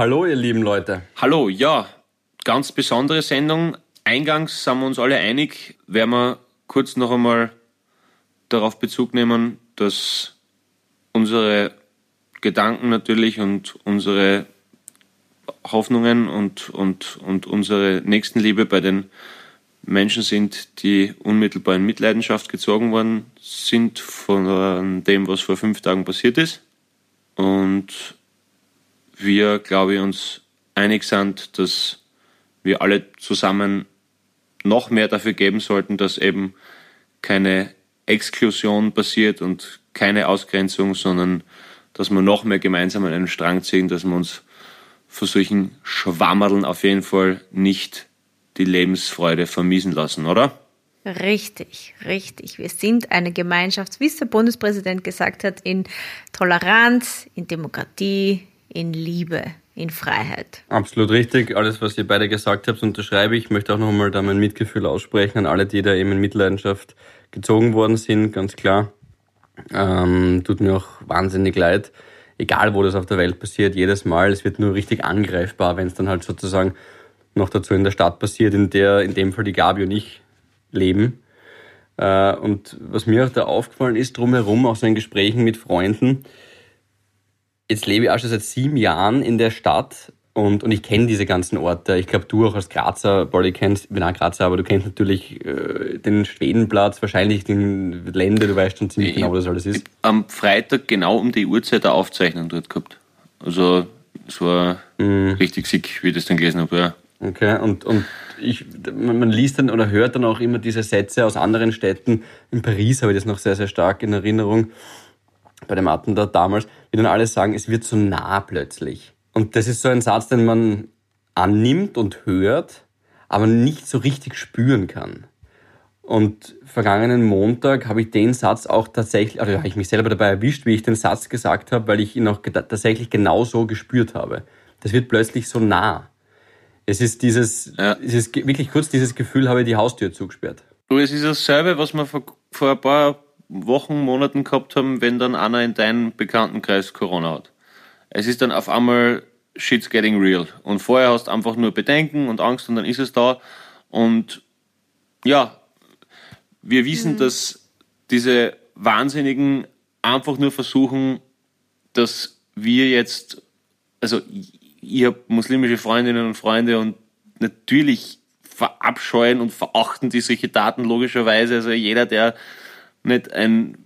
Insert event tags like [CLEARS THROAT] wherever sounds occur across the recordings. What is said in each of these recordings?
Hallo, ihr lieben Leute. Hallo, ja, ganz besondere Sendung. Eingangs sind wir uns alle einig, werden wir kurz noch einmal darauf Bezug nehmen, dass unsere Gedanken natürlich und unsere Hoffnungen und, und, und unsere Nächstenliebe bei den Menschen sind, die unmittelbar in Mitleidenschaft gezogen worden sind von dem, was vor fünf Tagen passiert ist. Und wir, glaube ich, uns einig sind, dass wir alle zusammen noch mehr dafür geben sollten, dass eben keine Exklusion passiert und keine Ausgrenzung, sondern dass wir noch mehr gemeinsam an einem Strang ziehen, dass wir uns von solchen Schwammerln auf jeden Fall nicht die Lebensfreude vermiesen lassen, oder? Richtig, richtig. Wir sind eine Gemeinschaft, wie es der Bundespräsident gesagt hat, in Toleranz, in Demokratie, in Liebe, in Freiheit. Absolut richtig. Alles, was ihr beide gesagt habt, unterschreibe ich. Ich möchte auch noch einmal da mein Mitgefühl aussprechen an alle, die da eben in Mitleidenschaft gezogen worden sind, ganz klar. Ähm, tut mir auch wahnsinnig leid. Egal, wo das auf der Welt passiert, jedes Mal, es wird nur richtig angreifbar, wenn es dann halt sozusagen noch dazu in der Stadt passiert, in der in dem Fall die Gabi und ich leben. Äh, und was mir auch da aufgefallen ist, drumherum, auch so in Gesprächen mit Freunden, jetzt lebe ich auch schon seit sieben Jahren in der Stadt und, und ich kenne diese ganzen Orte. Ich glaube, du auch als Grazer, Bolli kennst, ich bin auch Grazer, aber du kennst natürlich äh, den Schwedenplatz, wahrscheinlich den Lände, du weißt schon ziemlich ich, genau, wo das alles ist. Am Freitag genau um die Uhrzeit der Aufzeichnung dort gehabt. Also es war mm. richtig sick, wie ich das dann gelesen habe, ja. Okay, und, und ich, man liest dann oder hört dann auch immer diese Sätze aus anderen Städten. In Paris habe ich das noch sehr, sehr stark in Erinnerung, bei dem Attentat damals, wie dann alle sagen, es wird so nah plötzlich. Und das ist so ein Satz, den man annimmt und hört, aber nicht so richtig spüren kann. Und vergangenen Montag habe ich den Satz auch tatsächlich, also habe ich mich selber dabei erwischt, wie ich den Satz gesagt habe, weil ich ihn auch tatsächlich genau so gespürt habe. Das wird plötzlich so nah. Es ist dieses, ja. es ist wirklich kurz dieses Gefühl, habe ich die Haustür zugesperrt. Du, es ist dasselbe, was wir vor, vor ein paar Wochen, Monaten gehabt haben, wenn dann einer in deinem Bekanntenkreis Corona hat. Es ist dann auf einmal shit's getting real. Und vorher hast du einfach nur Bedenken und Angst und dann ist es da. Und ja, wir wissen, mhm. dass diese Wahnsinnigen einfach nur versuchen, dass wir jetzt, also ich habe muslimische Freundinnen und Freunde und natürlich verabscheuen und verachten die solche Daten logischerweise. Also jeder, der nicht ein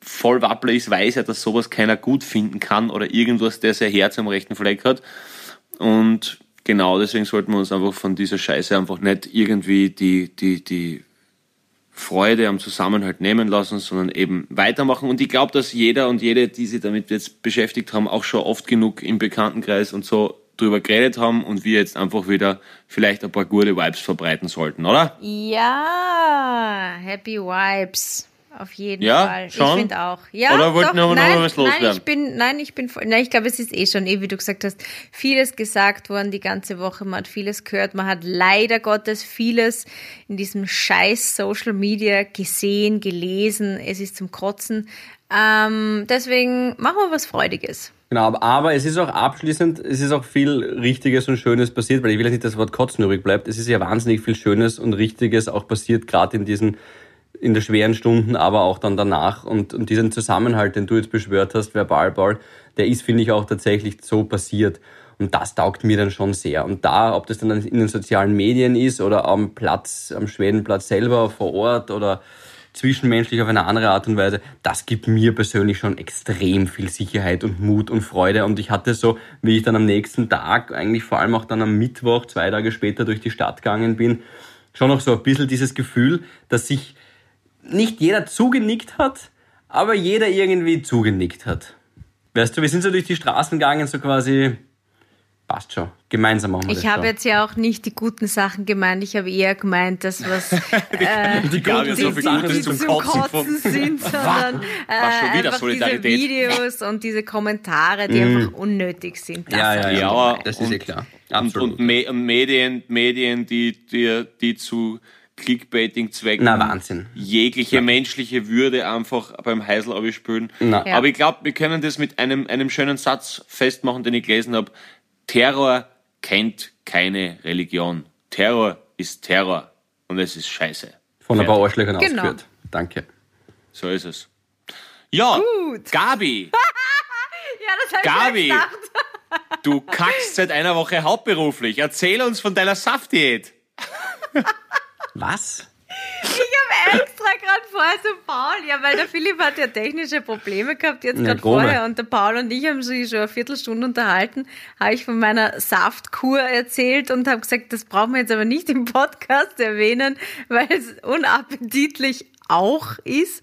Vollwappler ist, weiß ja, dass sowas keiner gut finden kann oder irgendwas, der sein Herz am rechten Fleck hat. Und genau deswegen sollten wir uns einfach von dieser Scheiße einfach nicht irgendwie die, die, die Freude am Zusammenhalt nehmen lassen, sondern eben weitermachen. Und ich glaube, dass jeder und jede, die sich damit jetzt beschäftigt haben, auch schon oft genug im Bekanntenkreis und so drüber geredet haben und wir jetzt einfach wieder vielleicht ein paar gute Vibes verbreiten sollten, oder? Ja, Happy Vibes. Auf jeden ja, Fall. Schon? Ich finde auch. Ja, Oder wollten wir noch was loswerden? Nein, ich bin, nein, ich bin, nein, ich glaube, es ist eh schon, eh, wie du gesagt hast, vieles gesagt worden die ganze Woche. Man hat vieles gehört. Man hat leider Gottes vieles in diesem scheiß Social Media gesehen, gelesen. Es ist zum Kotzen. Ähm, deswegen machen wir was Freudiges. Genau, aber, es ist auch abschließend, es ist auch viel Richtiges und Schönes passiert, weil ich will jetzt nicht, dass das Wort Kotzen übrig bleibt. Es ist ja wahnsinnig viel Schönes und Richtiges auch passiert, gerade in diesen in der schweren Stunden, aber auch dann danach. Und, und diesen Zusammenhalt, den du jetzt beschwört hast, Verbalball, der ist, finde ich, auch tatsächlich so passiert. Und das taugt mir dann schon sehr. Und da, ob das dann in den sozialen Medien ist oder am Platz, am Schwedenplatz selber vor Ort oder zwischenmenschlich auf eine andere Art und Weise, das gibt mir persönlich schon extrem viel Sicherheit und Mut und Freude. Und ich hatte so, wie ich dann am nächsten Tag, eigentlich vor allem auch dann am Mittwoch, zwei Tage später durch die Stadt gegangen bin, schon noch so ein bisschen dieses Gefühl, dass sich nicht jeder zugenickt hat, aber jeder irgendwie zugenickt hat. Weißt du, wir sind so durch die Straßen gegangen, so quasi, passt schon, gemeinsam machen wir ich das Ich habe jetzt ja auch nicht die guten Sachen gemeint, ich habe eher gemeint, dass was [LAUGHS] äh, die, die, guten die, so die, Sachen, die, zum, Kotzen, Kotzen sind, sondern [LAUGHS] äh, einfach diese Videos und diese Kommentare, die mm. einfach unnötig sind. ja, ja, ja, ja, das ist ja klar. Absolut. Und, und Medien, Medien, die, die, die zu Clickbaiting-Zwecken Na, Wahnsinn. jegliche ja. menschliche Würde einfach beim Heisel abspülen. Ja. Aber ich glaube, wir können das mit einem, einem schönen Satz festmachen, den ich gelesen habe. Terror kennt keine Religion. Terror ist Terror und es ist scheiße. Von ein paar Arschlöchern Genau. ausgeführt. Danke. So ist es. Ja, Gut. Gabi, [LAUGHS] Ja, das habe Gabi. ich mir gedacht. [LAUGHS] du kackst seit einer Woche hauptberuflich. Erzähl uns von deiner Saftdiät. [LAUGHS] Was? Ich habe extra gerade vorher so Paul, ja, weil der Philipp hat ja technische Probleme gehabt jetzt gerade vorher und der Paul und ich haben sich schon eine Viertelstunde unterhalten, habe ich von meiner Saftkur erzählt und habe gesagt, das brauchen wir jetzt aber nicht im Podcast erwähnen, weil es unappetitlich auch ist.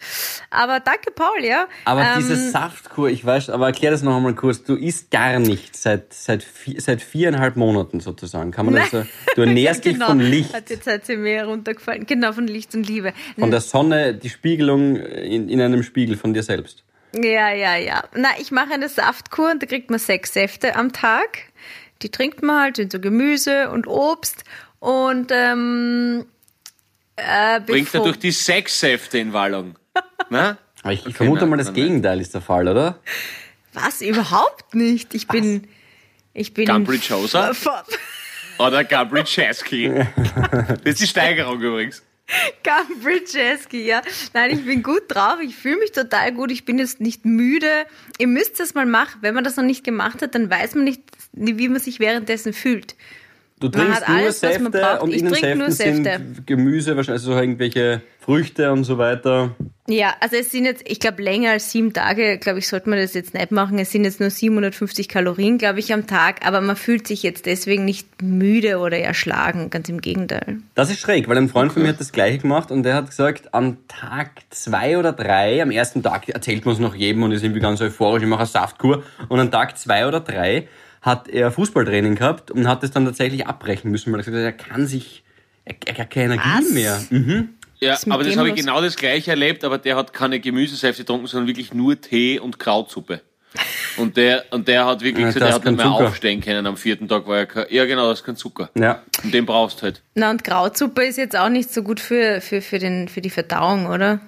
Aber danke Paul, ja. Aber Ähm, diese Saftkur, ich weiß, aber erklär das noch einmal kurz. Du isst gar nichts seit, seit, vier, seit viereinhalb Monaten sozusagen. Kann man das so, du ernährst [LAUGHS] dich genau, vom Licht, Hat jetzt hat sie mir runtergefallen. Genau, von Licht und Liebe. von der Sonne, die Spiegelung in, in einem Spiegel von dir selbst. Ja, ja, ja. Na, ich mache eine Saftkur und da kriegt man sechs Säfte am Tag. Die trinkt man halt, sind so Gemüse und Obst. Und ähm, äh, Bringt er durch die Sexsäfte in Wallung. [LAUGHS] Na? Aber ich, ich Okay, vermute nein, mal, das nein, nein. Gegenteil ist der Fall, oder? Was? Überhaupt nicht. Ich bin. Ich bin. Gumbridge Hauser? [LAUGHS] F- Oder Gabriel Chesky. [LAUGHS] Das ist die Steigerung übrigens. Gumbridgeski, ja. Nein, ich bin gut drauf. Ich fühle mich total gut. Ich bin jetzt nicht müde. Ihr müsst das mal machen. Wenn man das noch nicht gemacht hat, dann weiß man nicht, wie man sich währenddessen fühlt. Du trinkst nur alles, Säfte und Ich in den Säften Säfte. sind Gemüse, wahrscheinlich also so irgendwelche Früchte und so weiter. Ja, also es sind jetzt, ich glaube, länger als sieben Tage, glaube ich, sollte man das jetzt nicht machen. Es sind jetzt nur 750 Kalorien, glaube ich, am Tag, aber man fühlt sich jetzt deswegen nicht müde oder erschlagen, ganz im Gegenteil. Das ist schräg, weil ein Freund von mir hat das gleiche gemacht und der hat gesagt, am Tag zwei oder drei, am ersten Tag erzählt man es noch jedem und ist irgendwie ganz euphorisch, ich mache eine Saftkur und an Tag zwei oder drei hat er Fußballtraining gehabt und hat es dann tatsächlich abbrechen müssen, weil er gesagt hat, er kann sich, er, er hat keine Energie Was? mehr. Mhm. Ja, aber das habe ich genau das gleiche erlebt, aber der hat keine Gemüsesäfte getrunken, sondern wirklich nur Tee und Krautsuppe. [LAUGHS] Und der, und der hat wirklich Ja, gesagt, der hat nicht mehr Zucker. aufstehen können am vierten Tag, weil er kein, ja genau, das ist kein Zucker. Ja. Und den brauchst du halt. Na, und Krautsuppe ist jetzt auch nicht so gut für, für, für, den, für die Verdauung, oder?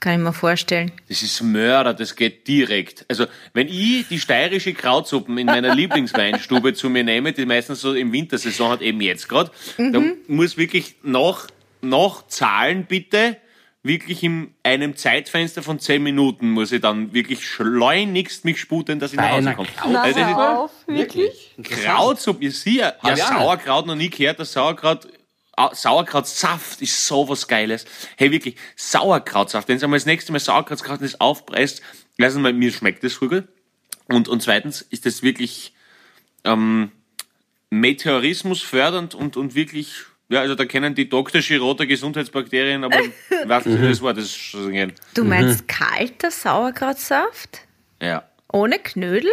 Kann ich mir vorstellen. Das ist Mörder, das geht direkt. Also, wenn ich die steirische Krautsuppen in meiner [LAUGHS] Lieblingsweinstube zu mir nehme, die meistens so im Wintersaison hat, eben jetzt gerade, dann muss wirklich nach, nach Zahlen bitte, wirklich in einem Zeitfenster von 10 Minuten muss ich dann wirklich schleunigst mich sputen, dass ich nach Hause komme. Krautsuppe? Also auf, wirklich? Krautsuppe, ich sehe, ja, auch Sauerkraut noch nie gehört, das Sauerkraut, Au- Sauerkrautsaft ist sowas Geiles. Hey, wirklich, Sauerkrautsaft. Wenn ihr mal das nächste Mal Sauerkrautsaft das aufpresst, erstens mal, mir schmeckt das Rügel. Und, und zweitens ist das wirklich, ähm, Meteorismus fördernd und, und wirklich, ja, also da kennen die Dr. Giroda Gesundheitsbakterien, aber [LAUGHS] was ist das Wort, das ist schon gehen. Du meinst kalter Sauerkrautsaft? Ja. Ohne Knödel?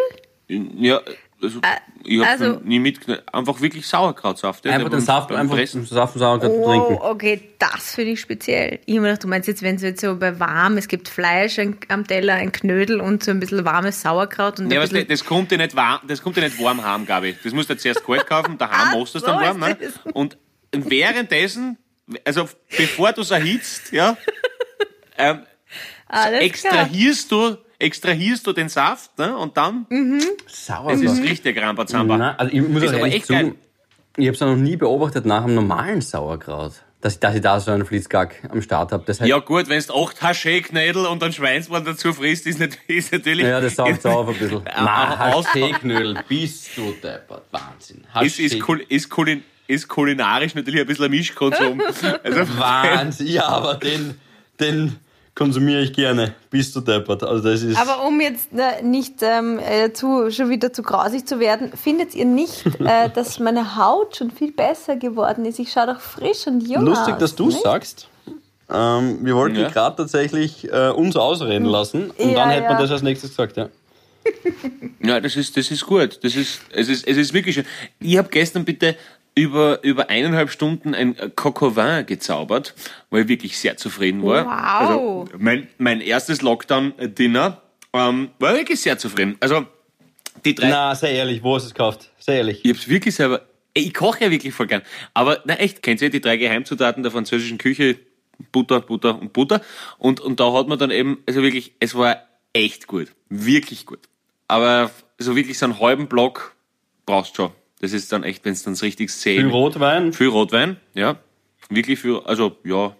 Ja, also, ich habe also- nie mitgenommen. Einfach wirklich Sauerkrautsaft. ja, Einfach den Saft, beim einfach Pressen. Saft und Sauerkraut Oh, trinken. okay, das finde ich speziell. Ich habe mir gedacht, du meinst jetzt, wenn so jetzt so bei warm, es gibt Fleisch ein, am Teller, ein Knödel und so ein bisschen warmes Sauerkraut und Ja, bisschen, das kommt dir nicht warm, das kommt dir nicht warm heim, Gabi. Das musst du zuerst kalt kaufen, [LAUGHS] daheim Ah, machst du es dann warm, ne? Und währenddessen, also bevor du es erhitzt, ja, [LAUGHS] ähm, alles klar. extrahierst du, extrahierst du den Saft, ne? Und dann, Mhm. das Sauerkraut. ist richtig Rambazamba. Nein, also ich muss Ist auch aber ehrlich echt zugeben, ich habe es noch nie beobachtet nach einem normalen Sauerkraut, dass, dass ich da so einen Fließgack am Start habe. Das heißt, Ja gut, wenn du acht Haché-Knödel und einen Schweinsbraten dazu frisst, ist, nicht, [LAUGHS] ist natürlich... ja, das saugt auf ein bisschen. [LAUGHS] Na, aus- Haschee-Knödel, bist du deppert. Wahnsinn. ist, ist, kul ist, kulin ist kulinarisch natürlich ein bisschen ein Mischkonsum. [LAUGHS] Also, Wahnsinn. Ja, aber den, den konsumiere ich gerne. Bist du deppert. Also das ist... Aber um jetzt äh, nicht ähm, äh, zu, schon wieder zu grausig zu werden, findet ihr nicht, [LAUGHS] äh, dass meine Haut schon viel besser geworden ist? Ich schaue doch frisch und jung Lustig, aus. dass du es nicht? sagst. Ähm, wir wollten Ja. gerade tatsächlich äh, uns ausreden lassen und Ja, dann hätte man ja. das als nächstes gesagt, ja. [LAUGHS] Ja, das ist, das ist gut. Das ist, es ist, es ist wirklich schön. Ich habe gestern bitte über, über eineinhalb Stunden ein Coq au vin gezaubert, weil ich wirklich sehr zufrieden war. Wow. Also mein, mein erstes Lockdown-Dinner ähm, war wirklich sehr zufrieden. Also die drei, Na, sehr ehrlich, wo hast du es gekauft? Sehr ehrlich. ich hab's wirklich selber, ey, ich koche ja wirklich voll gern. Aber na echt, kennt ihr die drei Geheimzutaten der französischen Küche? Butter, Butter und Butter. Und, und da hat man dann eben, also wirklich, es war echt gut. Wirklich gut. Aber so wirklich so einen halben Block brauchst schon. Das ist dann echt, wenn es dann richtig zäh. Viel Rotwein. Viel Rotwein, ja. Wirklich viel, also ja.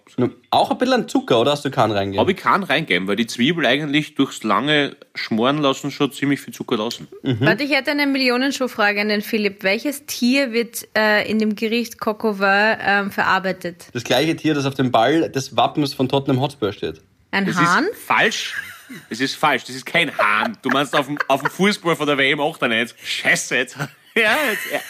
Auch ein bisschen Zucker, oder hast du keinen reingegeben? Habe ich keinen reingeben, weil die Zwiebel eigentlich durchs lange Schmoren lassen schon ziemlich viel Zucker lassen. Mhm. Warte, ich hätte eine Millionenschuhfrage an den Philipp. Welches Tier wird äh, in dem Gericht Coq au vin ähm, verarbeitet? Das gleiche Tier, das auf dem Ball des Wappens von Tottenham Hotspur steht. Ein Das Hahn? ist falsch. Das ist falsch. Das ist kein Hahn. Du meinst auf dem, auf dem Fußball von der WM 98. Scheiße jetzt. Ja, jetzt, ja.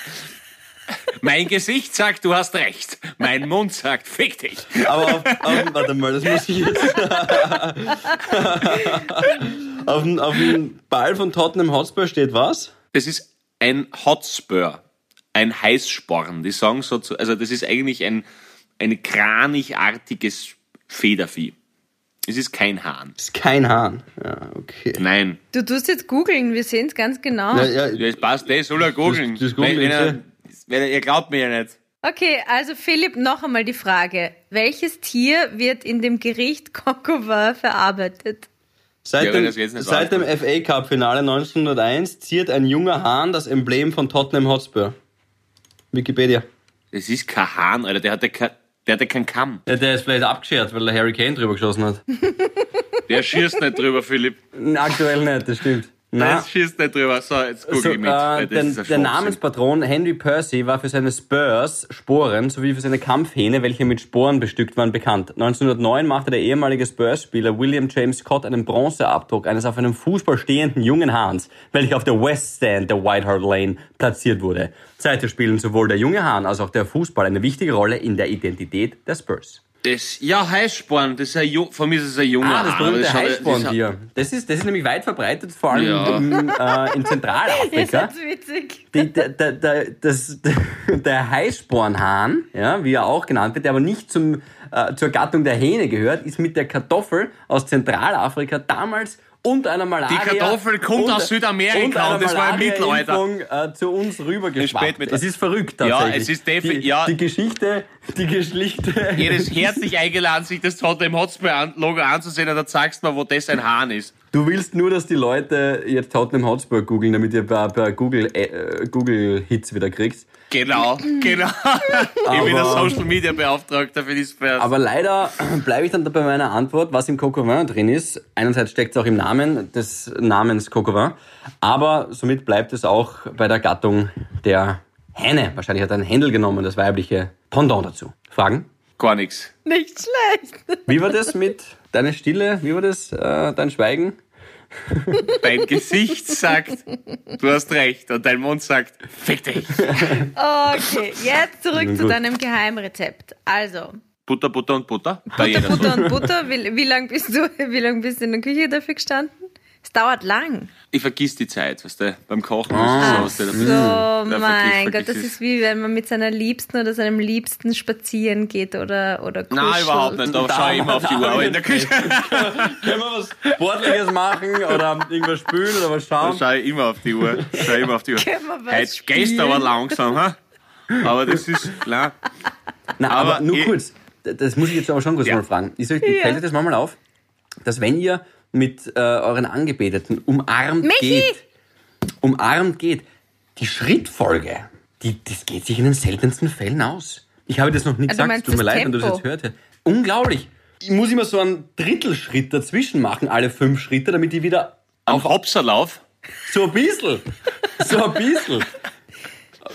Mein Gesicht sagt, du hast recht. Mein Mund sagt, fick dich. Aber auf, auf, warte mal, das muss ich jetzt. [LAUGHS] auf, dem, auf dem Ball von Tottenham Hotspur steht was? Das ist ein Hotspur. Ein Heißsporn. Die sagen so zu, also das ist eigentlich ein, ein kranichartiges Federvieh. Es ist kein Hahn. Das ist kein Hahn. Ja, okay. Nein. Du tust jetzt googeln, wir sehen es ganz genau. Ja, ja, Ja, das passt, das soll er googeln. Das- das googeln wenn, wenn er, ihr glaubt mir ja nicht. Okay, also Philipp, noch einmal die Frage. Welches Tier wird in dem Gericht [LAUGHS] vin verarbeitet? Seit dem, seit dem FA Cup Finale 1901 ziert ein junger Hahn das Emblem von Tottenham Hotspur. Wikipedia. Das ist kein Hahn, Alter. Der hat ja kein, der hat ja keinen Kamm. Ja, der ist vielleicht abgeschert, weil der Harry Kane drüber geschossen hat. Der schießt nicht drüber, Philipp. Aktuell nicht, das stimmt. Na, Der schießt nicht drüber. So, jetzt google so, ich mit. äh, das der. Namenspatron Henry Percy war für seine Spurs, Sporen, sowie für seine Kampfhähne, welche mit Sporen bestückt waren, bekannt. 1909 machte der ehemalige Spurs-Spieler William James Scott einen Bronzeabdruck eines auf einem Fußball stehenden jungen Hahns, welcher auf der West Stand der White Hart Lane platziert wurde. Seither spielen sowohl der junge Hahn als auch der Fußball eine wichtige Rolle in der Identität der Spurs. Das, ja, Heißsporn. Das ist ein, Ju- von mir ist es ein junger Ah, das berühmte Heißsporntier. Das ist, das ist nämlich weit verbreitet, vor allem Ja. im, äh, in Zentralafrika. [LAUGHS] seid witzig. Die, der, der, der, das, [LAUGHS] der Heißspornhahn, ja, wie er auch genannt wird, der aber nicht zum, äh, zur Gattung der Hähne gehört, ist mit der Kartoffel aus Zentralafrika damals und einer Malaria... Die Kartoffel kommt und, aus Südamerika einer und das war im Mittelalter. Äh, zu uns rübergeschwappt. Es ist verrückt Ja, tatsächlich. es ist defi- die, ja. die Geschichte, die Geschichte... Jedes [LAUGHS] herzlich eingeladen, sich das Tottenham Hotspur-Logo anzusehen und dann sagst du mir, wo das ein Hahn ist. Du willst nur, dass die Leute jetzt Tottenham Hotspur googeln, damit ihr bei, bei Google, äh, Google Hits wieder kriegst. Genau, genau. [LAUGHS] ich bin der Aber- Social Media Beauftragter für die Spurs. Aber leider [CLEARS THROAT] bleibe ich dann bei meiner Antwort, was im Coq au vin drin ist. Einerseits steckt es auch im Namen des Namens Coq au vin, aber somit bleibt es auch bei der Gattung der Hähne. Wahrscheinlich hat er einen Händel genommen, das weibliche Pendant dazu. Fragen? Gar nichts. Nicht schlecht. Wie war das mit deiner Stille? Wie war das, äh, dein Schweigen? Dein Gesicht sagt, du hast recht. Und dein Mund sagt, fick dich. Okay, jetzt zurück zu deinem Geheimrezept. Also, Butter, Butter und Butter. So. Butter und Butter, wie, wie lange bist du, [LAUGHS] wie lang bist du in der Küche dafür gestanden? Es dauert lang. Ich vergiss die Zeit, weißt du, beim Kochen. Ah. ist es so, So, weißt du, da- da mein vergiss- Gott, das ist wie wenn man mit seiner Liebsten oder seinem Liebsten spazieren geht oder, oder kuschelt. Nein, überhaupt nicht. Da schaue ich immer auf die Uhr. Aber in der Küche [LAUGHS] [LAUGHS] Können wir was Sportliches machen oder irgendwas spülen oder was da schauen? schaue ich immer auf die Uhr. Schau ich immer auf die Uhr. Heute gehst du aber langsam, ha? Aber das ist klar. Na, aber, Aber nur ich- kurz, das muss ich jetzt aber schon kurz Ja. mal fragen. Ist euch, Fällt euch das manchmal auf, dass wenn ihr mit äh, euren Angebeteten umarmt Michi! geht, umarmt geht, die Schrittfolge, die, das geht sich in den seltensten Fällen aus. Ich habe das noch nie du gesagt, tut mir leid, wenn du das jetzt hörte. Unglaublich. Ich muss immer so einen Drittelschritt dazwischen machen, alle fünf Schritte, damit die wieder Auf Hopserlauf. so ein bisschen, so ein bisschen.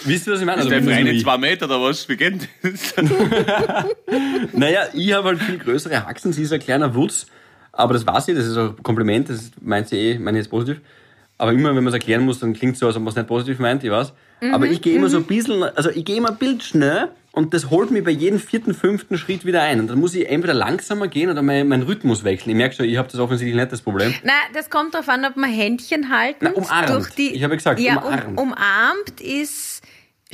Wisst ihr, was ich meine? Also, Der mindestens Freund nur ich. zwei Meter oder was? Wie geht das? [LAUGHS] Naja, ich habe halt viel größere Haxen, sie ist ein kleiner Wutz. Aber das war sie, das ist auch ein Kompliment, das meint sie eh, meine ich jetzt positiv. Aber immer, wenn man es erklären muss, dann klingt es so, als ob man es nicht positiv meint, ich weiß. Aber ich gehe immer so ein bisschen, also ich gehe immer ein Bild schnell und das holt mich bei jedem vierten, fünften Schritt wieder ein. Und dann muss ich entweder langsamer gehen oder meinen mein Rhythmus wechseln. Ich merke schon, ich habe das offensichtlich nicht das Problem. Na, das kommt darauf an, ob man Händchen halten. Umarmt. Durch die, Ich habe gesagt, ja, umarmt. Um, umarmt ist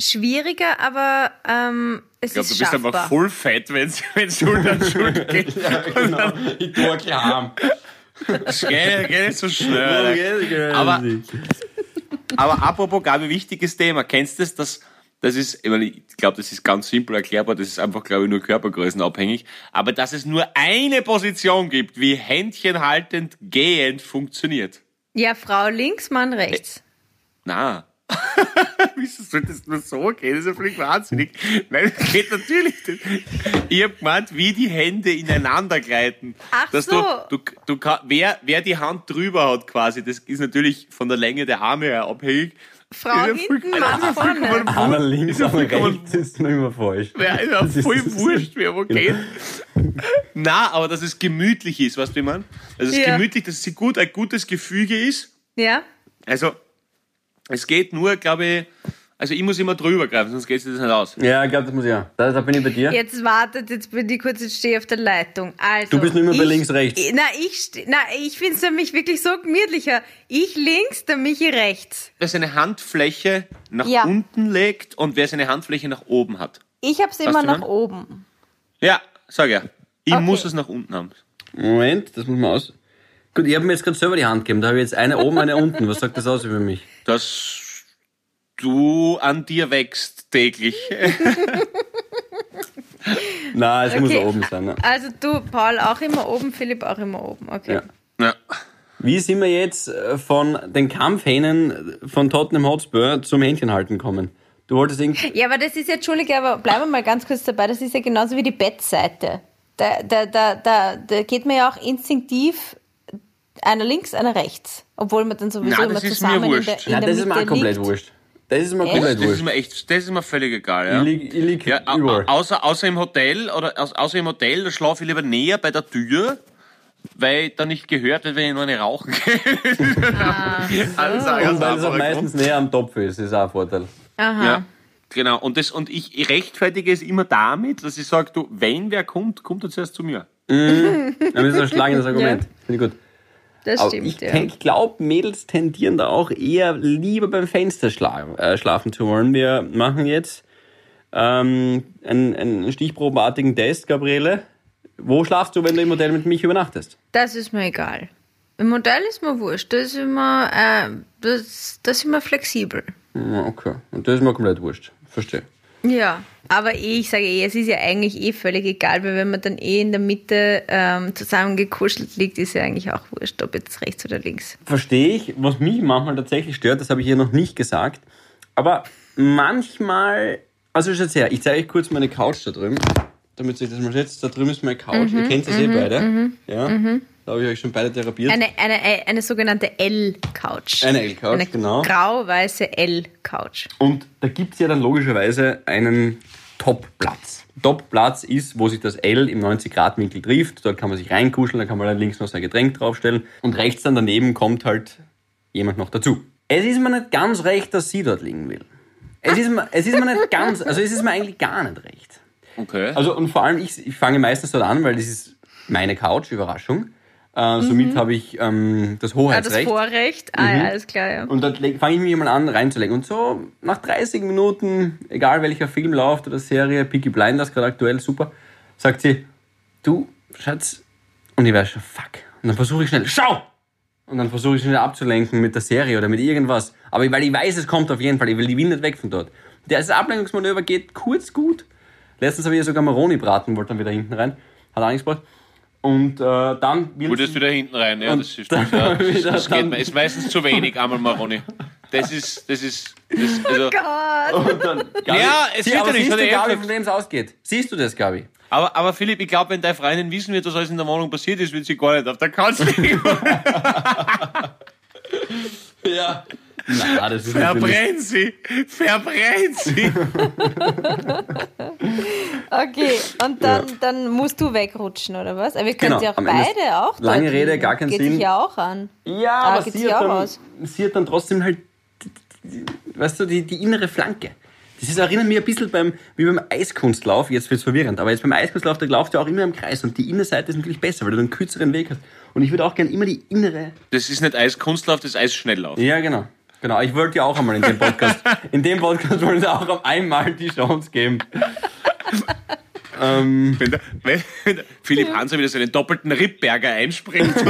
schwieriger, aber ähm, es Ich glaube, ist du bist schaffbar. einfach voll fett, wenn es Schulter [LAUGHS] an Schulter [LAUGHS] geht. genau, ich tue arm. Geht nicht so schnell. Aber, aber apropos Gabi, wichtiges Thema. Kennst du das? Das, das ist, ich, meine, ich glaube, das ist ganz simpel erklärbar. Das ist einfach, glaube ich, nur körpergrößenabhängig. Aber dass es nur eine Position gibt, wie händchenhaltend gehend funktioniert. Ja, Frau links, Mann rechts. Na, [LAUGHS] Wieso soll das nur so gehen? Das ist ja völlig wahnsinnig. Nein, das geht natürlich nicht. Ich hab gemeint, wie die Hände ineinander gleiten. Ach Dass so. Du, du, du, wer, wer die Hand drüber hat quasi, das ist natürlich von der Länge der Arme her abhängig. Frau Ist ja voll- hinten, Mann vorne. Einer links, vollkommen- rechts ist noch immer falsch. Ja, ist ja voll ist- wurscht, wer wo [LAUGHS] geht. Na, aber dass es gemütlich ist, weißt du, wie meine? Dass es Ja. gemütlich, dass es gut, ein gutes Gefüge ist. Ja? Also, es geht nur, glaube ich, also ich muss immer drüber greifen, sonst geht es nicht aus. Ja, ich glaube, das muss ich auch. Da, da bin ich bei dir. Jetzt wartet, jetzt bin ich kurz, jetzt stehe ich auf der Leitung. Also, Du bist nicht mehr bei ich- links, rechts. Na, ich, na, ich finde es nämlich wirklich so gemütlicher. Ich links, der Michi rechts. Wer seine Handfläche nach Ja. unten legt und wer seine Handfläche nach oben hat. Ich hab's immer du, nach oben. Ja, sag ja. Ich Okay. muss es nach unten haben. Moment, das muss man aus. Gut, ich habe mir jetzt gerade selber die Hand gegeben. Da habe ich jetzt eine oben, eine unten. Was sagt das aus über mich? Dass du an dir wächst täglich. [LAUGHS] Na, es muss Okay. da oben sein. Ne? Also du, Paul, auch immer oben, Philipp auch immer oben. Okay. Ja. ja. Wie sind wir jetzt äh, von den Kampfhähnen von Tottenham Hotspur zum Hähnchenhalten kommen? Du wolltest irgendwie. Ja, aber das ist jetzt, Entschuldige, aber bleiben wir mal ganz kurz dabei, das ist ja genauso wie die Bettseite. Da, da, da, da, da geht man ja auch instinktiv einer links, einer rechts. Obwohl man dann sowieso Na, immer das ist zusammen mir in wurscht. der, in Ja, der das ist mir auch komplett liegt. wurscht. Das ist mir Echt? komplett Das ist wurscht. mir echt, das ist mir völlig egal, ja. Ich lieg, ich lieg Ja, überall. außer, außer im Hotel oder au- außer im Hotel, da schlafe ich lieber näher bei der Tür, weil da nicht gehört wird, wenn ich nur eine rauchen [LAUGHS] gehe. Alles Und weil es auch meistens näher am Topf ist, ist auch ein Vorteil. Aha. Ja, genau. Und, das, und ich, rechtfertige es immer damit, dass ich sage, du, wenn wer kommt, kommt er zuerst zu mir. Das ist ein schlagendes Argument. Finde ich gut. Das Aber stimmt, ich, ja. glaube, Mädels tendieren da auch eher lieber beim Fenster schla äh, schlafen zu wollen. Wir machen jetzt ähm, einen, einen stichprobenartigen Test, Gabriele. Wo schlafst du, wenn du im Hotel mit mich übernachtest? Das ist mir egal. Im Modell ist mir wurscht. Das ist immer, äh, das, das ist immer flexibel. Okay. Und das ist mir komplett wurscht. Verstehe. Ja, aber eh, ich sage eh, es ist ja eigentlich eh völlig egal, weil wenn man dann eh in der Mitte ähm, zusammengekuschelt liegt, ist ja eigentlich auch wurscht, ob jetzt rechts oder links. Verstehe ich. Was mich manchmal tatsächlich stört, das habe ich hier noch nicht gesagt. Aber manchmal, also schaut her, ich zeige euch kurz meine Couch da drüben, damit sich das mal schätzt. Da drüben ist meine Couch. Ihr kennt sie eh beide. Ja. Da habe ich euch schon beide therapiert. Eine, eine, eine sogenannte L-Couch. Eine L-Couch, Eine genau. grau-weiße L-Couch. Und da gibt es ja dann logischerweise einen Top-Platz. Top-Platz ist, wo sich das L im 90-Grad-Winkel trifft. Dort kann man sich reinkuscheln, da kann man dann links noch sein Getränk draufstellen. Und rechts dann daneben kommt halt jemand noch dazu. Es ist mir nicht ganz recht, dass sie dort liegen will. Es ist mir, es ist mir nicht ganz, also es ist mir eigentlich gar nicht recht. Okay. Also und vor allem, ich, ich fange meistens dort an, weil das ist meine Couch, Überraschung. Äh, somit habe ich ähm, das Ah, das Hoheitsrecht. Vorrecht. Ah, ja, alles klar, ja. Und dann fange ich mich mal an reinzulegen. Und so nach 30 Minuten, egal welcher Film läuft oder Serie, Peaky Blinders gerade aktuell, super, sagt sie, du, Schatz, und ich weiß schon, fuck. Und dann versuche ich schnell, schau! Und dann versuche ich schnell abzulenken mit der Serie oder mit irgendwas. Aber weil ich weiß, es kommt auf jeden Fall, ich will die Wien nicht weg von dort. Das Ablenkungsmanöver geht kurz gut. Letztens habe ich ja sogar Maroni braten, wollte dann wieder hinten rein. Hat nichts gebracht. Und äh, dann will Gut, jetzt wieder hinten rein, ja, das ist, ja, das, das geht. Ist meistens zu wenig, einmal Maroni. Das ist, das ist, das, also, Gott. Und dann, Gabi, Ja, es Sie, wird ja nicht, siehst du, Gabi, von wem es ausgeht? Siehst du das, Gabi? aber, aber Philipp, ich glaube, wenn deine Freundin wissen wird, was alles in der Wohnung passiert ist, wird sie gar nicht auf der Couch liegen. [LAUGHS] Ja. Na, das ist. Verbrennt sie! Verbrennt sie! [LAUGHS] Okay, und dann, dann musst du wegrutschen, oder was? Aber wir können Genau, sie auch beide auch dort Lange Rede, liegen. gar keinen Geht Sinn. sich ja auch an. Ja, Ah, aber geht sie hat, auch dann, aus. sie hat dann trotzdem halt, die- die- weißt du, die, die innere Flanke. Das ist, erinnert mich ein bisschen beim, wie beim Eiskunstlauf, jetzt wird's verwirrend, aber jetzt beim Eiskunstlauf, da laufst du auch immer im Kreis und die Innenseite ist natürlich besser, weil du einen kürzeren Weg hast. Und ich würde auch gerne immer die innere... Das ist nicht Eiskunstlauf, das ist Eisschnelllauf. Ja, genau. Genau, ich wollte ja auch einmal in dem Podcast, [LAUGHS] in dem Podcast wollte ich auch auf einmal die Chance geben. ähm, Wenn der, wenn, wenn der Philipp Hanser wieder so einen doppelten Rippberger einspringt. [LAUGHS] [LAUGHS]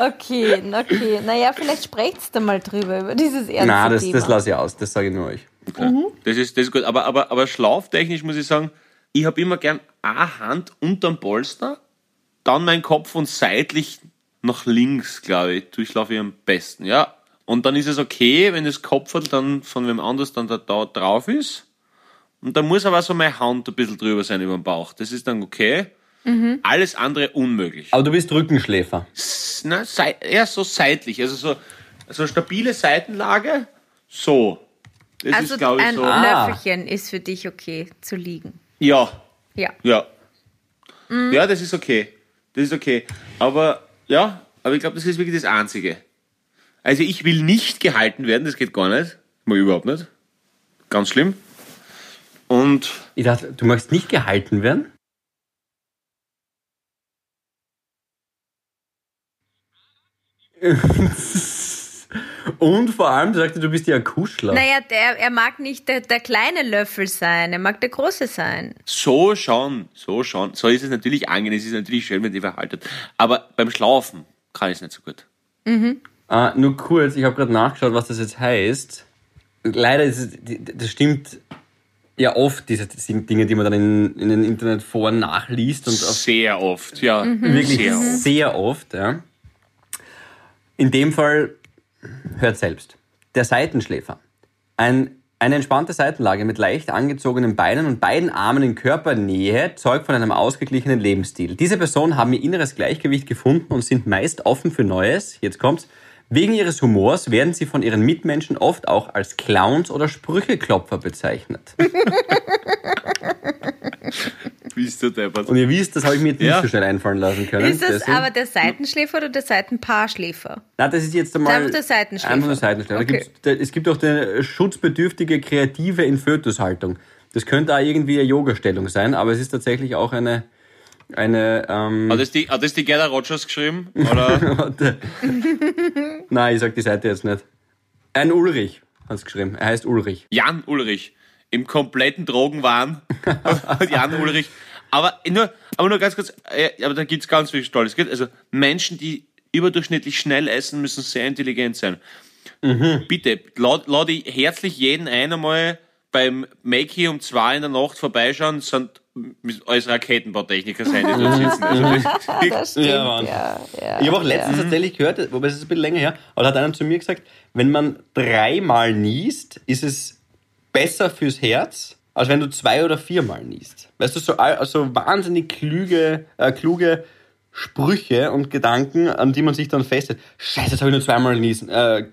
Okay, okay. Naja, vielleicht sprecht da mal drüber, über dieses ernste na, das, Thema. das lasse ich aus, das sage ich nur euch. das, ist, das ist gut. Aber, aber, aber schlaftechnisch muss ich sagen, ich habe immer gern eine Hand unterm Polster, dann mein Kopf und seitlich nach links, glaube ich. Du schlafe ich am besten. Ja, Und dann ist es okay, wenn das Kopf dann von wem anders dann da, da drauf ist. Und dann muss aber so meine Hand ein bisschen drüber sein über den Bauch. Das ist dann okay. Alles andere unmöglich. Aber du bist Rückenschläfer. S- Na, sei, eher so seitlich. Also so, so stabile Seitenlage. So. Das Also ist, glaube ich, ein so. Ah. Löffelchen ist für dich okay zu liegen. Ja, Ja. ja. Ja, das ist okay. Das ist okay. Aber ja, aber ich glaube, das ist wirklich das Einzige. Also ich will nicht gehalten werden, das geht gar nicht. Mal überhaupt nicht. Ganz schlimm. Und Ich dachte, du magst nicht gehalten werden? [LAUGHS] [LAUGHS] Und vor allem, du sagst, du bist ja ein Kuschler. Naja, der, er mag nicht der, der kleine Löffel sein, er mag der große sein. so schon, so schon. So ist es natürlich angenehm, es ist natürlich schön, wenn die verhaltet. Aber beim Schlafen kann ich es nicht so gut. Ah, nur kurz, ich habe gerade nachgeschaut, was das jetzt heißt. Leider ist es, das stimmt ja oft, diese Dinge, die man dann in, in den Internetforen nachliest und Sehr oft, ja. wirklich Sehr sehr oft. oft. ja. In dem Fall hört selbst. Der Seitenschläfer. Ein, eine entspannte Seitenlage mit leicht angezogenen Beinen und beiden Armen in Körpernähe zeugt von einem ausgeglichenen Lebensstil. Diese Personen haben ihr inneres Gleichgewicht gefunden und sind meist offen für Neues. Jetzt kommt's. Wegen ihres Humors werden sie von ihren Mitmenschen oft auch als Clowns oder Sprücheklopfer bezeichnet. [LAUGHS] Bist du deppert. Und ihr wisst, das habe ich mir jetzt nicht Ja. so schnell einfallen lassen können. Ist das Deswegen- aber der Seitenschläfer oder der Seitenpaarschläfer? Na, das ist jetzt einmal. Einfach der Seitenschläfer. Einfach der Seitenschläfer. Da Okay. gibt's- da- es gibt auch die schutzbedürftige Kreative in Fötushaltung. Das könnte auch irgendwie eine Yoga-Stellung sein, aber es ist tatsächlich auch eine. eine ähm, Hat das die, hat das die Gerda Rogers geschrieben? Oder? [LAUGHS] [LAUGHS] Nein, ich sag die Seite jetzt nicht. Ein Ulrich hat es geschrieben. Er heißt Ulrich. Jan Ulrich. Im kompletten Drogenwahn. [LAUGHS] Jan Ulrich. Aber nur, aber nur ganz kurz, äh, aber da gibt's ganz viel Stolz. Also Menschen, die überdurchschnittlich schnell essen, müssen sehr intelligent sein. Bitte, lad, lad ich herzlich jeden ein, einmal beim Makey um zwei in der Nacht vorbeischauen, sind als Raketenbautechniker sein, die dort sitzen. [LAUGHS] Also [LAUGHS] das stimmt, Ja, Mann. ja, ja. Ich habe auch letztens tatsächlich gehört, wobei es ist ein bisschen länger her, aber da hat einer zu mir gesagt, wenn man dreimal niest, ist es besser fürs Herz, als wenn du zwei oder viermal niest. Weißt du, so, all- so wahnsinnig kluge, äh, kluge Sprüche und Gedanken, an die man sich dann festhält. Scheiße, jetzt habe ich nur zweimal niesen, äh,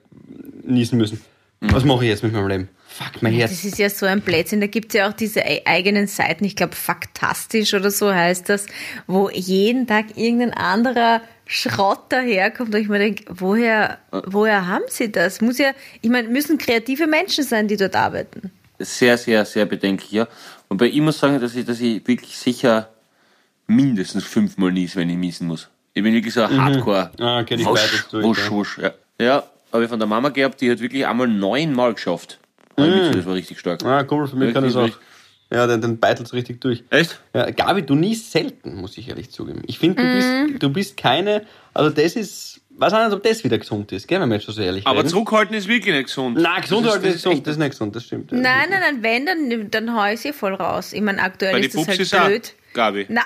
niesen müssen. Was mache ich jetzt mit meinem Leben? Fuck, mein Herz. Das ist ja so ein Blödsinn. Da gibt's ja auch diese ei- eigenen Seiten, ich glaube Faktastisch oder so heißt das, wo jeden Tag irgendein anderer Schrott daherkommt und ich mir denke, woher, woher haben sie das? Muss ja, ich meine, müssen kreative Menschen sein, die dort arbeiten. sehr, sehr, sehr bedenklich, ja. Wobei ich muss sagen, dass ich, dass ich wirklich sicher mindestens fünfmal nies, wenn ich niesen muss. Ich bin wirklich so ein Hardcore. Ah, okay, die wusch, beides durch, wusch, ja. wusch, ja. ja, habe ich von der Mama gehabt, die hat wirklich einmal neunmal geschafft. Mhm. Das war richtig stark. Ah, cool, für mich kann das auch. Richtig, Ja, den, den beitelt richtig durch. Echt? Ja, Gabi, du niest selten, muss ich ehrlich zugeben. Ich finde, du, bist, du bist keine, also das ist, weiß auch nicht, ob das wieder gesund ist, gell, wenn wir jetzt schon so ehrlich Aber reden. zurückhalten ist wirklich nicht gesund. Nein, gesund das ist, das ist, gesund, das ist nicht gesund, das stimmt. ja. Nein, nein, nein, wenn, dann, dann hau ich sie voll raus. Ich meine, aktuell Bei die ist das Pups halt ist auch, blöd. Gabi. Na,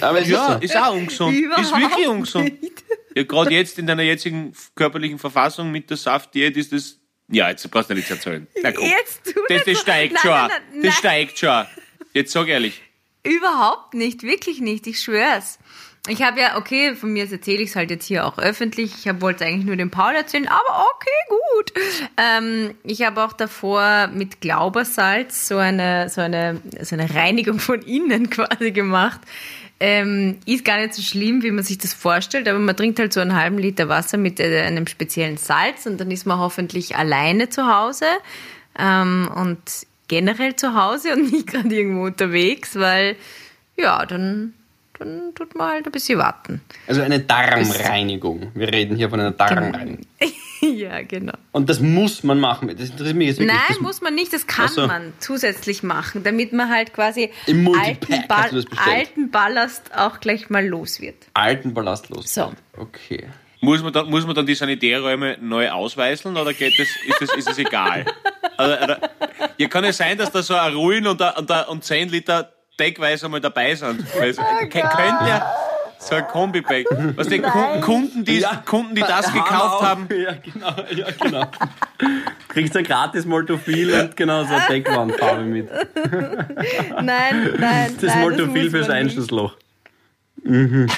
Aber es Ja, ist ist auch ungesund. ist Überhaupt wirklich ungesund. nicht. Ja, gerade jetzt in deiner jetzigen körperlichen Verfassung mit der Saftdiät ist das. Ja, jetzt brauchst du nichts erzählen. Na, komm. Jetzt tu das, das das so. steigt Nein, schon. nein, nein, das steigt schon. Jetzt sag ehrlich. Überhaupt nicht, wirklich nicht, ich schwör's. Ich habe ja, okay, von mir erzähle ich es halt jetzt hier auch öffentlich. Ich wollte eigentlich nur dem Paul erzählen, aber okay, gut. Ähm, ich habe auch davor mit Glaubersalz so eine, so eine, so eine Reinigung von innen [LAUGHS] quasi gemacht. Ähm, ist gar nicht so schlimm, wie man sich das vorstellt, aber man trinkt halt so einen halben Liter Wasser mit äh, einem speziellen Salz und dann ist man hoffentlich alleine zu Hause ähm, und generell zu Hause und [LAUGHS] nicht gerade irgendwo unterwegs, weil ja, dann, dann tut man halt ein bisschen warten. Also eine Darmreinigung. Wir reden hier von einer Darmreinigung. [LAUGHS] ja, genau. Und das muss man machen. Das interessiert mich jetzt wirklich. Nein, das, muss man nicht, das kann Ach so. man zusätzlich machen, damit man halt quasi alten, bestellt. alten Ballast auch gleich mal los wird. alten Ballast los. So. Okay. Muss man, dann, muss man dann die Sanitärräume neu ausweißeln oder geht das, ist, das, ist das egal? [LAUGHS] Also, oder, ja, kann es sein, dass da so ein Ruin und, und, und 10 Liter deckweise mal dabei sind? Es, [LAUGHS] Oh könnte ja, So ein Kombi-Bag. Was die Kunden, Kunden, die, Ja. Kunden, die das gekauft haben. Ja, genau. Ja, genau. Kriegst du gratis Moltofil und genau so eine Deckwandfarbe mit. [LAUGHS] Nein, nein, Das nein, fürs. Einschlussloch. Mhm.